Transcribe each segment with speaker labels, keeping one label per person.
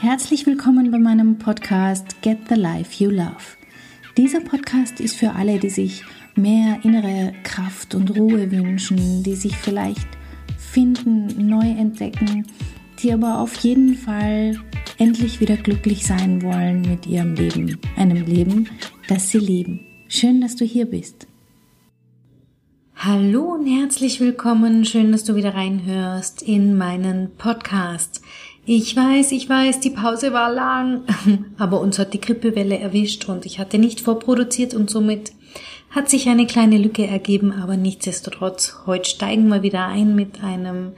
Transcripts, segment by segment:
Speaker 1: Herzlich willkommen bei meinem Podcast Get the Life You Love. Dieser Podcast ist für alle, die sich mehr innere Kraft und Ruhe wünschen, die sich vielleicht finden, neu entdecken, die aber auf jeden Fall endlich wieder glücklich sein wollen mit ihrem Leben, einem Leben, das sie lieben. Schön, dass du hier bist. Hallo und herzlich willkommen. Schön, dass du wieder reinhörst in meinen Podcast. Ich weiß, ich weiß, die Pause war lang, aber uns hat die Grippewelle erwischt und ich hatte nicht vorproduziert und somit hat sich eine kleine Lücke ergeben, aber nichtsdestotrotz, heute steigen wir wieder ein mit einem,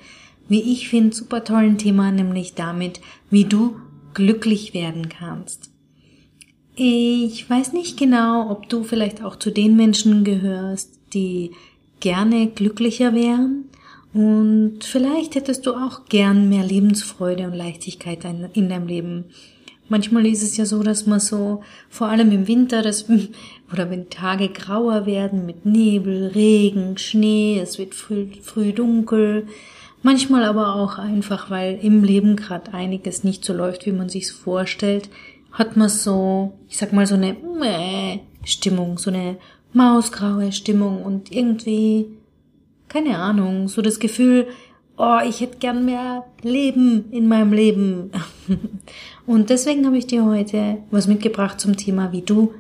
Speaker 1: wie ich finde, super tollen Thema, nämlich damit, wie du glücklich werden kannst. Ich weiß nicht genau, ob du vielleicht auch zu den Menschen gehörst, die gerne glücklicher wären, und vielleicht hättest du auch gern mehr Lebensfreude und Leichtigkeit in deinem Leben. Manchmal ist es ja so, dass man so, vor allem im Winter, das, oder wenn Tage grauer werden mit Nebel, Regen, Schnee, es wird früh, früh dunkel, manchmal aber auch einfach, weil im Leben gerade einiges nicht so läuft, wie man sich vorstellt, hat man so, ich sag mal, so eine Stimmung, so eine mausgraue Stimmung und irgendwie keine Ahnung, so das Gefühl, oh, ich hätte gern mehr Leben in meinem Leben. Und deswegen habe ich dir heute was mitgebracht zum Thema, wie du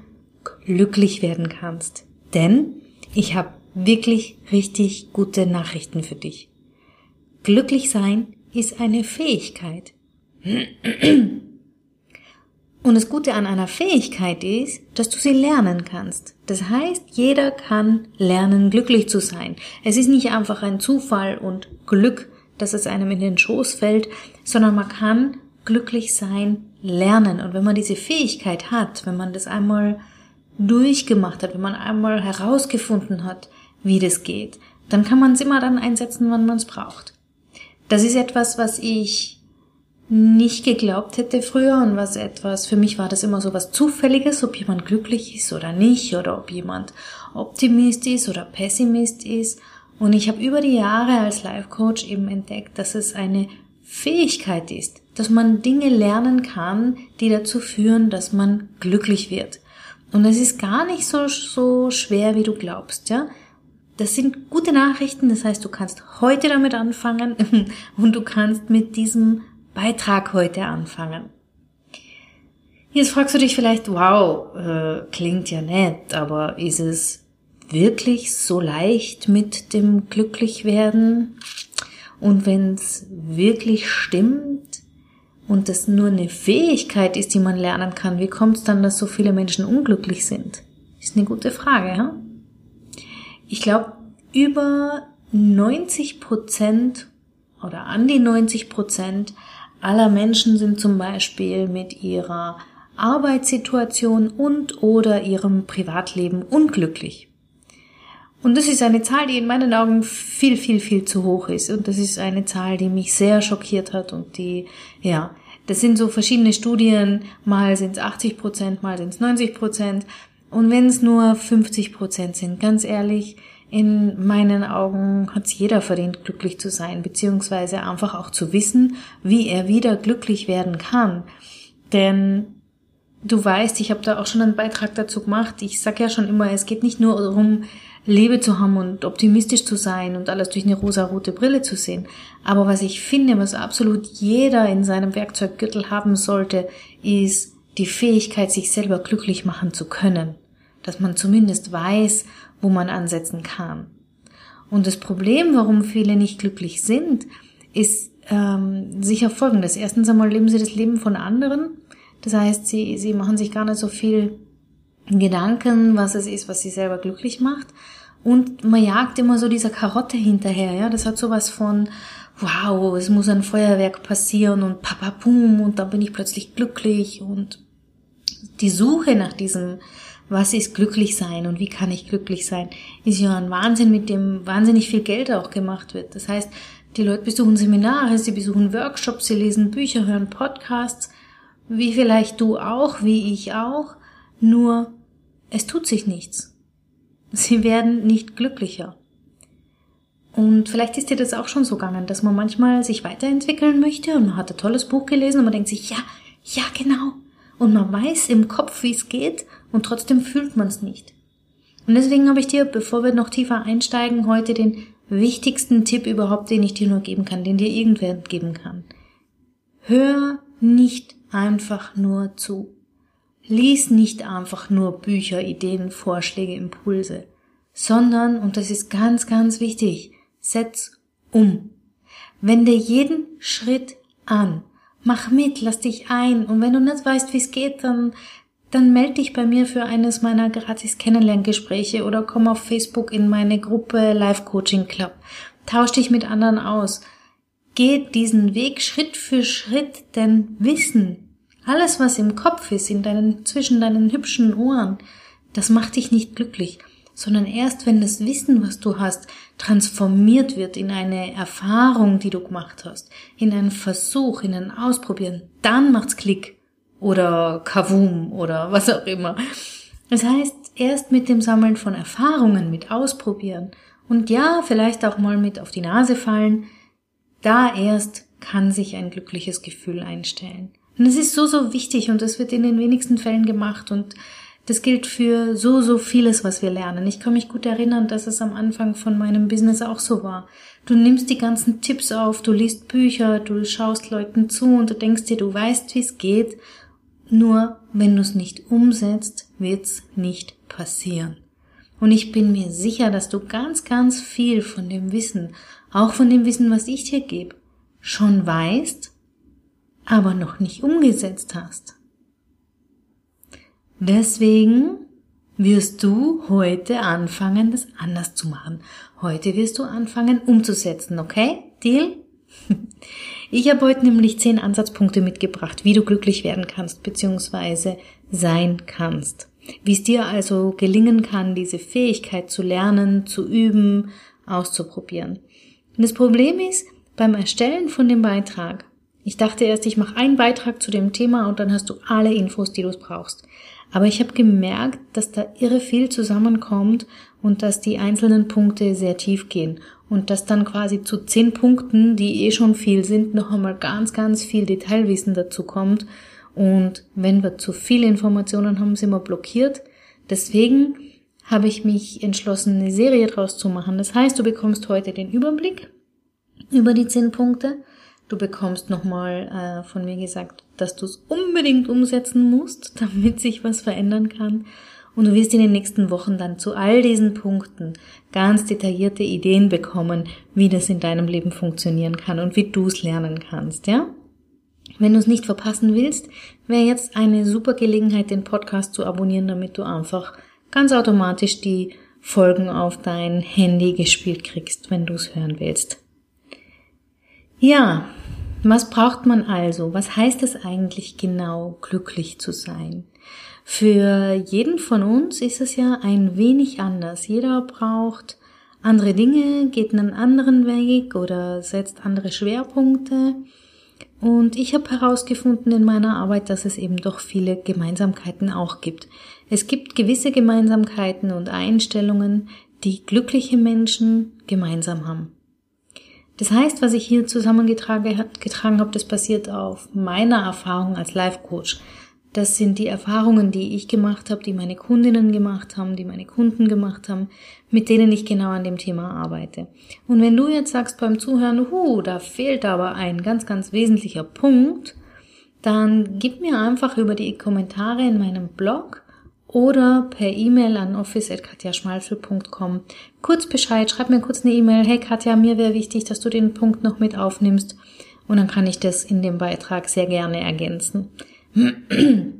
Speaker 1: glücklich werden kannst. Denn ich habe wirklich richtig gute Nachrichten für dich. Glücklich sein ist eine Fähigkeit. Und das Gute an einer Fähigkeit ist, dass du sie lernen kannst. Das heißt, jeder kann lernen, glücklich zu sein. Es ist nicht einfach ein Zufall und Glück, dass es einem in den Schoß fällt, sondern man kann glücklich sein lernen. Und wenn man diese Fähigkeit hat, wenn man das einmal durchgemacht hat, wenn man einmal herausgefunden hat, wie das geht, dann kann man es immer dann einsetzen, wann man es braucht. Das ist etwas, was ich nicht geglaubt hätte früher und was etwas, für mich war das immer so was Zufälliges, ob jemand glücklich ist oder nicht oder ob jemand Optimist ist oder Pessimist ist. Und ich habe über die Jahre als Life Coach eben entdeckt, dass es eine Fähigkeit ist, dass man Dinge lernen kann, die dazu führen, dass man glücklich wird. Und es ist gar nicht so, so schwer, wie du glaubst, ja. Das sind gute Nachrichten, das heißt, du kannst heute damit anfangen und du kannst mit diesem Beitrag heute anfangen. Jetzt fragst du dich vielleicht, wow, äh, klingt ja nett, aber ist es wirklich so leicht mit dem Glücklichwerden? Und wenn es wirklich stimmt und das nur eine Fähigkeit ist, die man lernen kann, wie kommt es dann, dass so viele Menschen unglücklich sind? Ist eine gute Frage, ja? Ich glaube, über 90 Prozent oder an die 90 Prozent aller Menschen sind zum Beispiel mit ihrer Arbeitssituation und oder ihrem Privatleben unglücklich. Und das ist eine Zahl, die in meinen Augen viel, viel, viel zu hoch ist. Und das ist eine Zahl, die mich sehr schockiert hat und die, ja, das sind so verschiedene Studien, mal sind es 80 Prozent, mal sind es 90 Prozent. Und wenn es nur 50 Prozent sind, ganz ehrlich, in meinen Augen hat es jeder verdient, glücklich zu sein, beziehungsweise einfach auch zu wissen, wie er wieder glücklich werden kann. Denn du weißt, ich habe da auch schon einen Beitrag dazu gemacht. Ich sage ja schon immer, es geht nicht nur darum, Liebe zu haben und optimistisch zu sein und alles durch eine rosa-rote Brille zu sehen. Aber was ich finde, was absolut jeder in seinem Werkzeuggürtel haben sollte, ist die Fähigkeit, sich selber glücklich machen zu können. Dass man zumindest weiß, wo man ansetzen kann. Und das Problem, warum viele nicht glücklich sind, ist ähm, sicher folgendes. Erstens einmal leben sie das Leben von anderen. Das heißt, sie, sie machen sich gar nicht so viel Gedanken, was es ist, was sie selber glücklich macht. Und man jagt immer so dieser Karotte hinterher, ja. Das hat sowas von, wow, es muss ein Feuerwerk passieren und papapum und dann bin ich plötzlich glücklich und die Suche nach diesem was ist glücklich sein und wie kann ich glücklich sein, ist ja ein Wahnsinn, mit dem wahnsinnig viel Geld auch gemacht wird. Das heißt, die Leute besuchen Seminare, sie besuchen Workshops, sie lesen Bücher, hören Podcasts, wie vielleicht du auch, wie ich auch, nur es tut sich nichts. Sie werden nicht glücklicher. Und vielleicht ist dir das auch schon so gegangen, dass man manchmal sich weiterentwickeln möchte und man hat ein tolles Buch gelesen und man denkt sich, ja, Ja, genau. Und man weiß im Kopf, wie es geht, und trotzdem fühlt man es nicht. Und deswegen habe ich dir, bevor wir noch tiefer einsteigen, heute den wichtigsten Tipp überhaupt, den ich dir nur geben kann, den dir irgendwer geben kann. Hör nicht einfach nur zu. Lies nicht einfach nur Bücher, Ideen, Vorschläge, Impulse, sondern, und das ist ganz, ganz wichtig, setz um. Wende jeden Schritt an. Mach mit, lass dich ein. Und wenn du nicht weißt, wie es geht, dann, dann melde dich bei mir für eines meiner gratis Kennenlerngespräche oder komm auf Facebook in meine Gruppe Live Coaching Club. Tausch dich mit anderen aus. Geh diesen Weg Schritt für Schritt, denn Wissen, alles was im Kopf ist, in deinen, zwischen deinen hübschen Ohren, das macht dich nicht glücklich sondern erst wenn das Wissen, was du hast, transformiert wird in eine Erfahrung, die du gemacht hast, in einen Versuch, in ein Ausprobieren, dann macht's Klick oder Kavum oder was auch immer. Das heißt, erst mit dem Sammeln von Erfahrungen, mit Ausprobieren und ja, vielleicht auch mal mit auf die Nase fallen, da erst kann sich ein glückliches Gefühl einstellen. Und das ist so, so wichtig und das wird in den wenigsten Fällen gemacht und das gilt für so, so vieles, was wir lernen. Ich kann mich gut erinnern, dass es am Anfang von meinem Business auch so war. Du nimmst die ganzen Tipps auf, du liest Bücher, du schaust Leuten zu und du denkst dir, du weißt, wie es geht. Nur wenn du es nicht umsetzt, wird's nicht passieren. Und ich bin mir sicher, dass du ganz, ganz viel von dem Wissen, auch von dem Wissen, was ich dir gebe, schon weißt, aber noch nicht umgesetzt hast. Deswegen wirst du heute anfangen, das anders zu machen. Heute wirst du anfangen, umzusetzen, okay? Deal? Ich habe heute nämlich zehn Ansatzpunkte mitgebracht, wie du glücklich werden kannst, beziehungsweise sein kannst. Wie es dir also gelingen kann, diese Fähigkeit zu lernen, zu üben, auszuprobieren. Und das Problem ist, beim Erstellen von dem Beitrag, ich dachte erst, ich mache einen Beitrag zu dem Thema und dann hast du alle Infos, die du brauchst. Aber ich habe gemerkt, dass da irre viel zusammenkommt und dass die einzelnen Punkte sehr tief gehen und dass dann quasi zu zehn Punkten, die eh schon viel sind, noch einmal ganz, ganz viel Detailwissen dazu kommt. Und wenn wir zu viele Informationen haben, sind wir blockiert. Deswegen habe ich mich entschlossen, eine Serie draus zu machen. Das heißt, du bekommst heute den Überblick über die zehn Punkte Du bekommst nochmal äh, von mir gesagt, dass du es unbedingt umsetzen musst, damit sich was verändern kann. Und du wirst in den nächsten Wochen dann zu all diesen Punkten ganz detaillierte Ideen bekommen, wie das in deinem Leben funktionieren kann und wie du es lernen kannst, ja? Wenn du es nicht verpassen willst, wäre jetzt eine super Gelegenheit, den Podcast zu abonnieren, damit du einfach ganz automatisch die Folgen auf dein Handy gespielt kriegst, wenn du es hören willst. Ja, was braucht man also? Was heißt es eigentlich genau, glücklich zu sein? Für jeden von uns ist es ja ein wenig anders. Jeder braucht andere Dinge, geht einen anderen Weg oder setzt andere Schwerpunkte. Und ich habe herausgefunden in meiner Arbeit, dass es eben doch viele Gemeinsamkeiten auch gibt. Es gibt gewisse Gemeinsamkeiten und Einstellungen, die glückliche Menschen gemeinsam haben. Das heißt, was ich hier zusammengetragen getragen habe, das basiert auf meiner Erfahrung als Life Coach. Das sind die Erfahrungen, die ich gemacht habe, die meine Kundinnen gemacht haben, die meine Kunden gemacht haben, mit denen ich genau an dem Thema arbeite. Und wenn du jetzt sagst beim Zuhören, hu, da fehlt aber ein ganz, ganz wesentlicher Punkt, dann gib mir einfach über die Kommentare in meinem Blog oder per E-Mail an office.katjaschmalfel.com kurz Bescheid, schreib mir kurz eine E-Mail, hey Katja, mir wäre wichtig, dass du den Punkt noch mit aufnimmst und dann kann ich das in dem Beitrag sehr gerne ergänzen.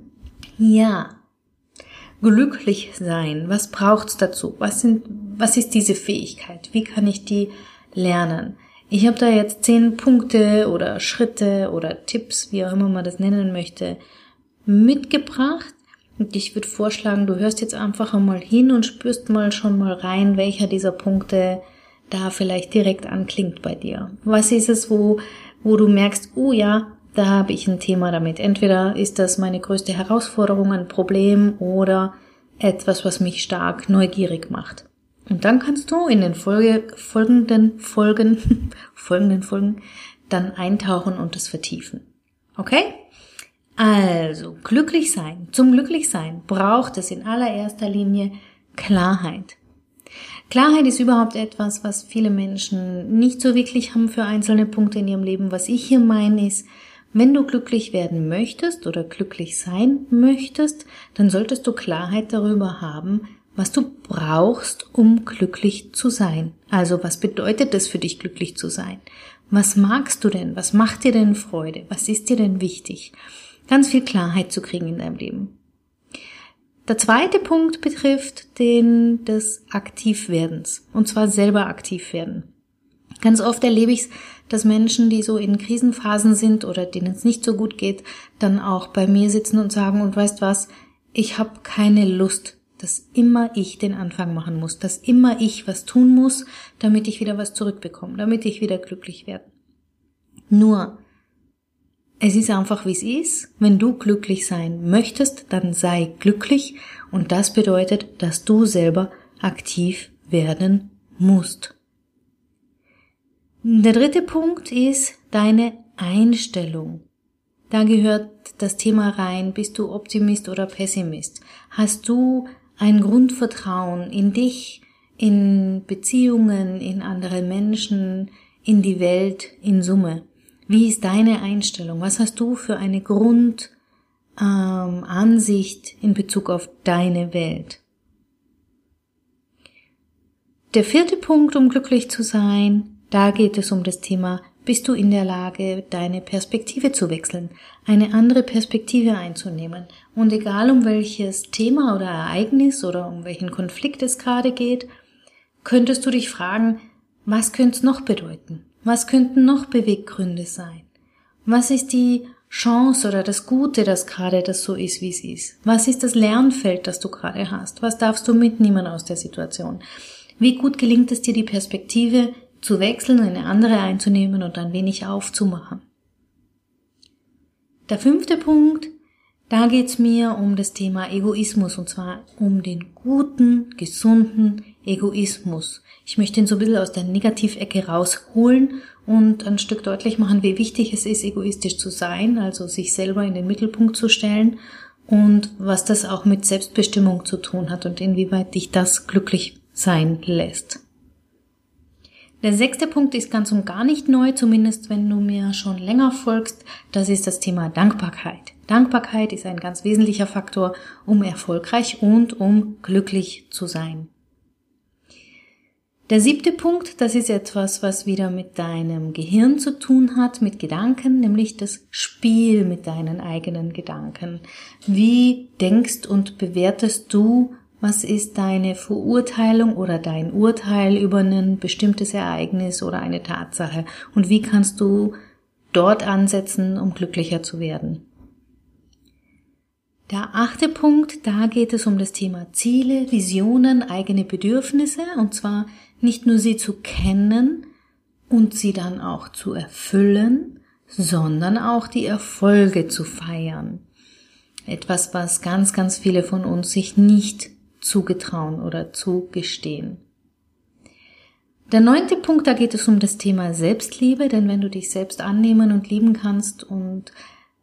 Speaker 1: ja, glücklich sein, was braucht's dazu? Was sind, was ist diese Fähigkeit? Wie kann ich die lernen? Ich habe da jetzt zehn Punkte oder Schritte oder Tipps, wie auch immer man das nennen möchte, mitgebracht und ich würde vorschlagen, du hörst jetzt einfach einmal hin und spürst mal schon mal rein, welcher dieser Punkte da vielleicht direkt anklingt bei dir. Was ist es, wo, wo du merkst, oh ja, da habe ich ein Thema damit. Entweder ist das meine größte Herausforderung, ein Problem oder etwas, was mich stark neugierig macht. Und dann kannst du in den Folge, folgenden Folgen, folgenden Folgen dann eintauchen und das vertiefen. Okay? Also, glücklich sein. Zum Glücklichsein braucht es in allererster Linie Klarheit. Klarheit ist überhaupt etwas, was viele Menschen nicht so wirklich haben für einzelne Punkte in ihrem Leben. Was ich hier meine ist, wenn du glücklich werden möchtest oder glücklich sein möchtest, dann solltest du Klarheit darüber haben, was du brauchst, um glücklich zu sein. Also was bedeutet es für dich, glücklich zu sein? Was magst du denn? Was macht dir denn Freude? Was ist dir denn wichtig? Ganz viel Klarheit zu kriegen in deinem Leben. Der zweite Punkt betrifft den des Aktivwerdens. Und zwar selber aktiv werden. Ganz oft erlebe ich es, dass Menschen, die so in Krisenphasen sind oder denen es nicht so gut geht, dann auch bei mir sitzen und sagen, und weißt was, ich habe keine Lust, dass immer ich den Anfang machen muss, dass immer ich was tun muss, damit ich wieder was zurückbekomme, damit ich wieder glücklich werde. Nur, es ist einfach wie es ist. Wenn du glücklich sein möchtest, dann sei glücklich und das bedeutet, dass du selber aktiv werden musst. Der dritte Punkt ist deine Einstellung. Da gehört das Thema rein, bist du Optimist oder Pessimist? Hast du ein Grundvertrauen in dich, in Beziehungen, in andere Menschen, in die Welt in Summe? Wie ist deine Einstellung? Was hast du für eine Grundansicht ähm, in Bezug auf deine Welt? Der vierte Punkt, um glücklich zu sein, da geht es um das Thema, bist du in der Lage, deine Perspektive zu wechseln, eine andere Perspektive einzunehmen. Und egal um welches Thema oder Ereignis oder um welchen Konflikt es gerade geht, könntest du dich fragen, was könnte es noch bedeuten? Was könnten noch Beweggründe sein? Was ist die Chance oder das Gute, dass gerade das so ist, wie es ist? Was ist das Lernfeld, das du gerade hast? Was darfst du mitnehmen aus der Situation? Wie gut gelingt es dir, die Perspektive zu wechseln, eine andere einzunehmen und ein wenig aufzumachen. Der fünfte Punkt, da geht's mir um das Thema Egoismus und zwar um den guten, gesunden Egoismus. Ich möchte ihn so ein bisschen aus der Negativecke rausholen und ein Stück deutlich machen, wie wichtig es ist, egoistisch zu sein, also sich selber in den Mittelpunkt zu stellen und was das auch mit Selbstbestimmung zu tun hat und inwieweit dich das glücklich sein lässt. Der sechste Punkt ist ganz und gar nicht neu, zumindest wenn du mir schon länger folgst. Das ist das Thema Dankbarkeit. Dankbarkeit ist ein ganz wesentlicher Faktor, um erfolgreich und um glücklich zu sein. Der siebte Punkt, das ist etwas, was wieder mit deinem Gehirn zu tun hat, mit Gedanken, nämlich das Spiel mit deinen eigenen Gedanken. Wie denkst und bewertest du was ist deine Verurteilung oder dein Urteil über ein bestimmtes Ereignis oder eine Tatsache? Und wie kannst du dort ansetzen, um glücklicher zu werden? Der achte Punkt, da geht es um das Thema Ziele, Visionen, eigene Bedürfnisse, und zwar nicht nur sie zu kennen und sie dann auch zu erfüllen, sondern auch die Erfolge zu feiern. Etwas, was ganz, ganz viele von uns sich nicht zugetrauen oder zugestehen. Der neunte Punkt, da geht es um das Thema Selbstliebe, denn wenn du dich selbst annehmen und lieben kannst und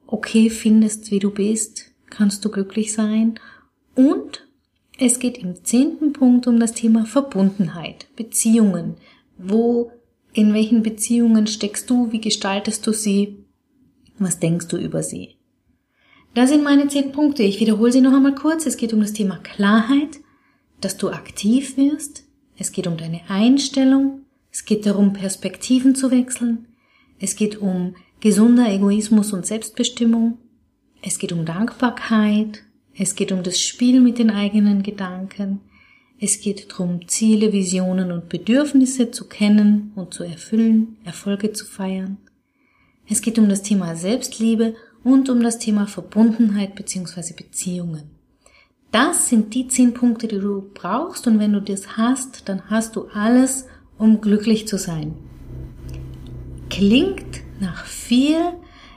Speaker 1: okay findest, wie du bist, kannst du glücklich sein. Und es geht im zehnten Punkt um das Thema Verbundenheit, Beziehungen. Wo, in welchen Beziehungen steckst du, wie gestaltest du sie, was denkst du über sie? Das sind meine zehn Punkte. Ich wiederhole sie noch einmal kurz. Es geht um das Thema Klarheit, dass du aktiv wirst. Es geht um deine Einstellung. Es geht darum, Perspektiven zu wechseln. Es geht um gesunder Egoismus und Selbstbestimmung. Es geht um Dankbarkeit. Es geht um das Spiel mit den eigenen Gedanken. Es geht darum, Ziele, Visionen und Bedürfnisse zu kennen und zu erfüllen, Erfolge zu feiern. Es geht um das Thema Selbstliebe und um das Thema Verbundenheit bzw. Beziehungen. Das sind die zehn Punkte, die du brauchst und wenn du das hast, dann hast du alles, um glücklich zu sein. Klingt nach viel,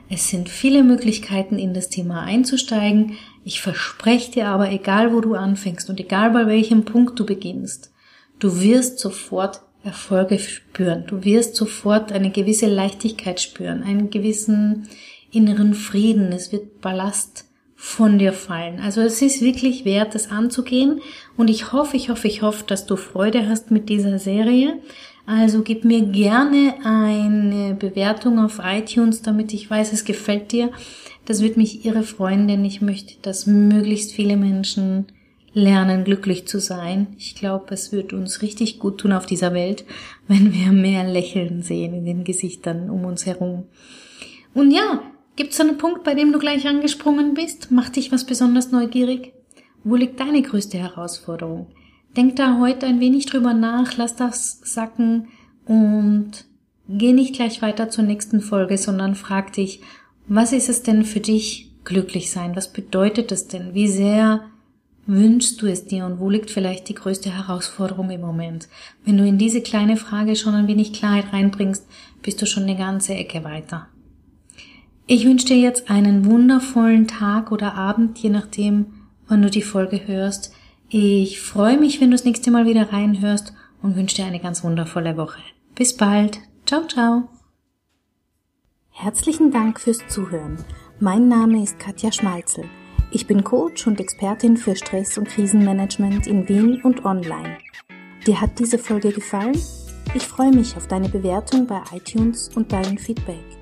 Speaker 1: es sind viele Möglichkeiten, in das Thema einzusteigen. Ich verspreche dir aber, egal wo du anfängst und egal bei welchem Punkt du beginnst, du wirst sofort Erfolge spüren. Du wirst sofort eine gewisse Leichtigkeit spüren, einen gewissen inneren Frieden, es wird Ballast von dir fallen. Also es ist wirklich wert, das anzugehen und ich hoffe, ich hoffe, ich hoffe, dass du Freude hast mit dieser Serie. Also gib mir gerne eine Bewertung auf iTunes, damit ich weiß, es gefällt dir. Das wird mich irre freuen, denn ich möchte, dass möglichst viele Menschen lernen, glücklich zu sein. Ich glaube, es wird uns richtig gut tun auf dieser Welt, wenn wir mehr Lächeln sehen in den Gesichtern um uns herum. Und ja, gibt's einen Punkt, bei dem du gleich angesprungen bist? Macht dich was besonders neugierig? Wo liegt deine größte Herausforderung? Denk da heute ein wenig drüber nach, lass das sacken und geh nicht gleich weiter zur nächsten Folge, sondern frag dich, was ist es denn für dich glücklich sein? Was bedeutet es denn? Wie sehr wünschst du es dir und wo liegt vielleicht die größte Herausforderung im Moment? Wenn du in diese kleine Frage schon ein wenig Klarheit reinbringst, bist du schon eine ganze Ecke weiter. Ich wünsche dir jetzt einen wundervollen Tag oder Abend, je nachdem, wann du die Folge hörst. Ich freue mich, wenn du das nächste Mal wieder reinhörst und wünsche dir eine ganz wundervolle Woche. Bis bald. Ciao, ciao.
Speaker 2: Herzlichen Dank fürs Zuhören. Mein Name ist Katja Schmalzel. Ich bin Coach und Expertin für Stress- und Krisenmanagement in Wien und online. Dir hat diese Folge gefallen? Ich freue mich auf deine Bewertung bei iTunes und dein Feedback.